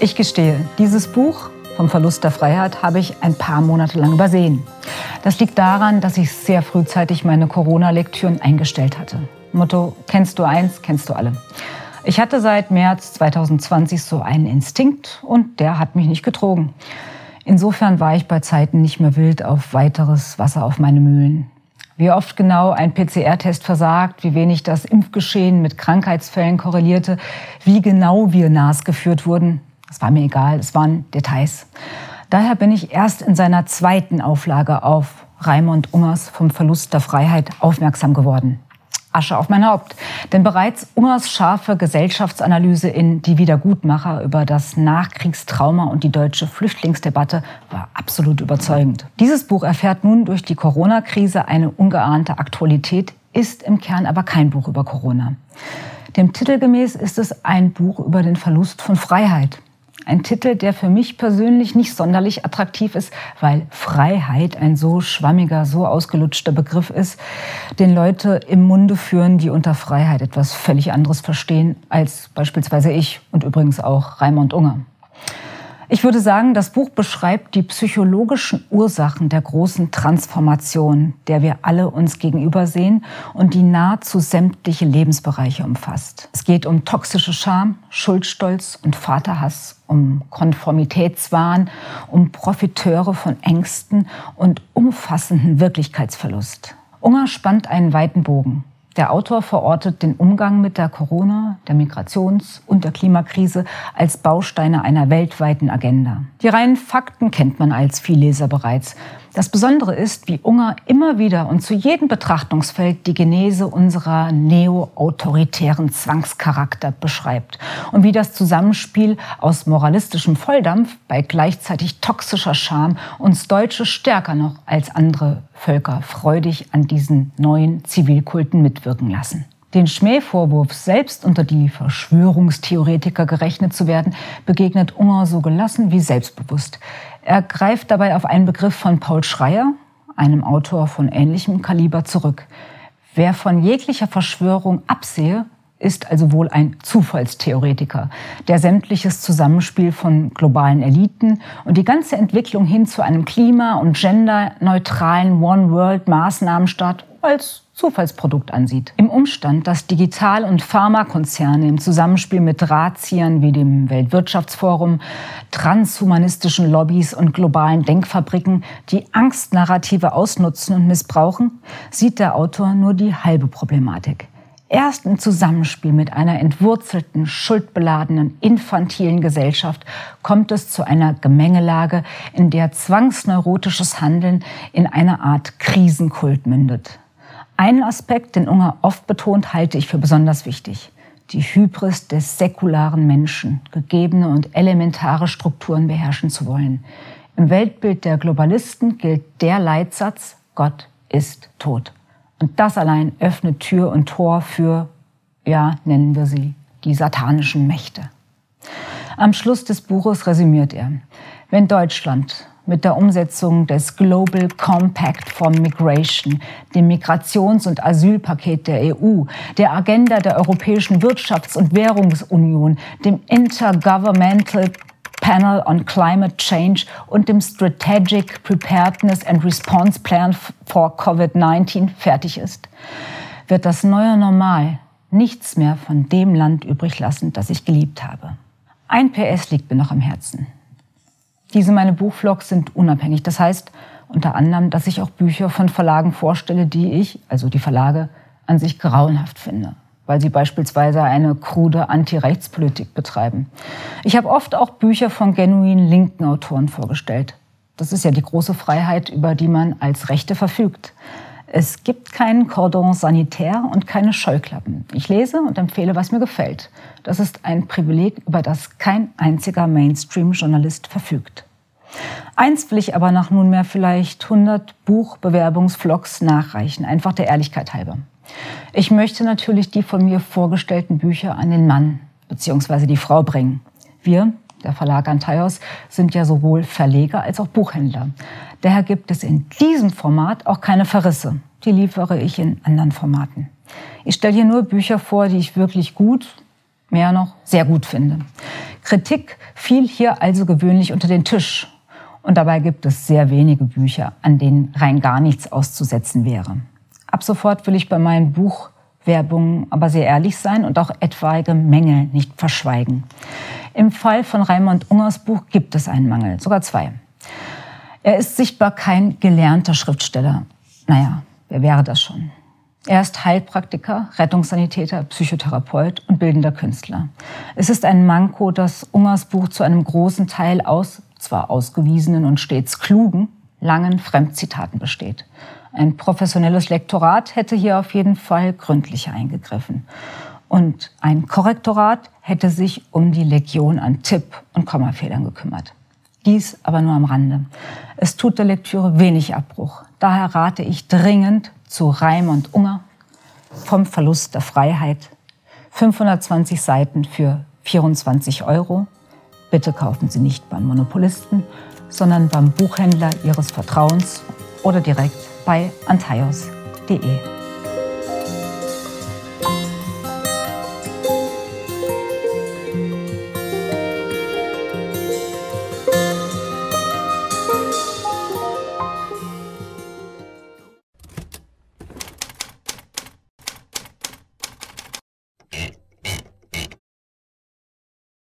Ich gestehe, dieses Buch vom Verlust der Freiheit habe ich ein paar Monate lang übersehen. Das liegt daran, dass ich sehr frühzeitig meine Corona-Lektüren eingestellt hatte. Motto, kennst du eins, kennst du alle. Ich hatte seit März 2020 so einen Instinkt und der hat mich nicht getrogen. Insofern war ich bei Zeiten nicht mehr wild auf weiteres Wasser auf meine Mühlen. Wie oft genau ein PCR-Test versagt, wie wenig das Impfgeschehen mit Krankheitsfällen korrelierte, wie genau wir NAS geführt wurden, das war mir egal, es waren Details. Daher bin ich erst in seiner zweiten Auflage auf Raimund Ungers vom Verlust der Freiheit aufmerksam geworden. Asche auf mein Haupt. Denn bereits Ungers scharfe Gesellschaftsanalyse in Die Wiedergutmacher über das Nachkriegstrauma und die deutsche Flüchtlingsdebatte war absolut überzeugend. Dieses Buch erfährt nun durch die Corona-Krise eine ungeahnte Aktualität, ist im Kern aber kein Buch über Corona. Dem Titel gemäß ist es ein Buch über den Verlust von Freiheit. Ein Titel, der für mich persönlich nicht sonderlich attraktiv ist, weil Freiheit ein so schwammiger, so ausgelutschter Begriff ist, den Leute im Munde führen, die unter Freiheit etwas völlig anderes verstehen als beispielsweise ich und übrigens auch Raimund Unger. Ich würde sagen, das Buch beschreibt die psychologischen Ursachen der großen Transformation, der wir alle uns gegenüber sehen und die nahezu sämtliche Lebensbereiche umfasst. Es geht um toxische Scham, Schuldstolz und Vaterhass, um Konformitätswahn, um Profiteure von Ängsten und umfassenden Wirklichkeitsverlust. Unger spannt einen weiten Bogen. Der Autor verortet den Umgang mit der Corona, der Migrations- und der Klimakrise als Bausteine einer weltweiten Agenda. Die reinen Fakten kennt man als Vielleser bereits. Das Besondere ist, wie Unger immer wieder und zu jedem Betrachtungsfeld die Genese unserer neo-autoritären Zwangscharakter beschreibt und wie das Zusammenspiel aus moralistischem Volldampf bei gleichzeitig toxischer Scham uns Deutsche stärker noch als andere Völker freudig an diesen neuen Zivilkulten mitwirken lassen. Den Schmähvorwurf, selbst unter die Verschwörungstheoretiker gerechnet zu werden, begegnet Unger so gelassen wie selbstbewusst. Er greift dabei auf einen Begriff von Paul Schreier, einem Autor von ähnlichem Kaliber, zurück. Wer von jeglicher Verschwörung absehe, ist also wohl ein Zufallstheoretiker, der sämtliches Zusammenspiel von globalen Eliten und die ganze Entwicklung hin zu einem klima- und genderneutralen One-World-Maßnahmenstaat als Zufallsprodukt ansieht. Im Umstand, dass Digital- und Pharmakonzerne im Zusammenspiel mit Drahtziehern wie dem Weltwirtschaftsforum, transhumanistischen Lobbys und globalen Denkfabriken die Angstnarrative ausnutzen und missbrauchen, sieht der Autor nur die halbe Problematik. Erst im Zusammenspiel mit einer entwurzelten, schuldbeladenen, infantilen Gesellschaft kommt es zu einer Gemengelage, in der zwangsneurotisches Handeln in eine Art Krisenkult mündet. Einen Aspekt, den Unger oft betont, halte ich für besonders wichtig. Die Hybris des säkularen Menschen, gegebene und elementare Strukturen beherrschen zu wollen. Im Weltbild der Globalisten gilt der Leitsatz, Gott ist tot. Und das allein öffnet Tür und Tor für, ja, nennen wir sie, die satanischen Mächte. Am Schluss des Buches resümiert er, wenn Deutschland mit der Umsetzung des Global Compact for Migration, dem Migrations- und Asylpaket der EU, der Agenda der Europäischen Wirtschafts- und Währungsunion, dem Intergovernmental Panel on Climate Change und dem Strategic Preparedness and Response Plan for COVID-19 fertig ist, wird das neue Normal nichts mehr von dem Land übrig lassen, das ich geliebt habe. Ein PS liegt mir noch am Herzen. Diese meine Buchvlogs sind unabhängig. Das heißt unter anderem, dass ich auch Bücher von Verlagen vorstelle, die ich, also die Verlage, an sich grauenhaft finde weil sie beispielsweise eine krude Anti-Rechtspolitik betreiben. Ich habe oft auch Bücher von genuin linken Autoren vorgestellt. Das ist ja die große Freiheit, über die man als Rechte verfügt. Es gibt keinen Cordon sanitär und keine Scheuklappen. Ich lese und empfehle, was mir gefällt. Das ist ein Privileg, über das kein einziger Mainstream-Journalist verfügt. Eins will ich aber nach nunmehr vielleicht 100 Buchbewerbungsvlogs nachreichen, einfach der Ehrlichkeit halber. Ich möchte natürlich die von mir vorgestellten Bücher an den Mann bzw. die Frau bringen. Wir, der Verlag Antaios, sind ja sowohl Verleger als auch Buchhändler. Daher gibt es in diesem Format auch keine Verrisse. Die liefere ich in anderen Formaten. Ich stelle hier nur Bücher vor, die ich wirklich gut, mehr noch sehr gut finde. Kritik fiel hier also gewöhnlich unter den Tisch. Und dabei gibt es sehr wenige Bücher, an denen rein gar nichts auszusetzen wäre. Ab sofort will ich bei meinen Buchwerbungen aber sehr ehrlich sein und auch etwaige Mängel nicht verschweigen. Im Fall von Raimund Ungers Buch gibt es einen Mangel, sogar zwei. Er ist sichtbar kein gelernter Schriftsteller. Naja, wer wäre das schon? Er ist Heilpraktiker, Rettungssanitäter, Psychotherapeut und bildender Künstler. Es ist ein Manko, dass Ungers Buch zu einem großen Teil aus zwar ausgewiesenen und stets klugen, langen Fremdzitaten besteht. Ein professionelles Lektorat hätte hier auf jeden Fall gründlicher eingegriffen. Und ein Korrektorat hätte sich um die Legion an Tipp- und Kommafehlern gekümmert. Dies aber nur am Rande. Es tut der Lektüre wenig Abbruch. Daher rate ich dringend zu Raimund Unger vom Verlust der Freiheit. 520 Seiten für 24 Euro. Bitte kaufen Sie nicht beim Monopolisten, sondern beim Buchhändler Ihres Vertrauens oder direkt bei antaios.de.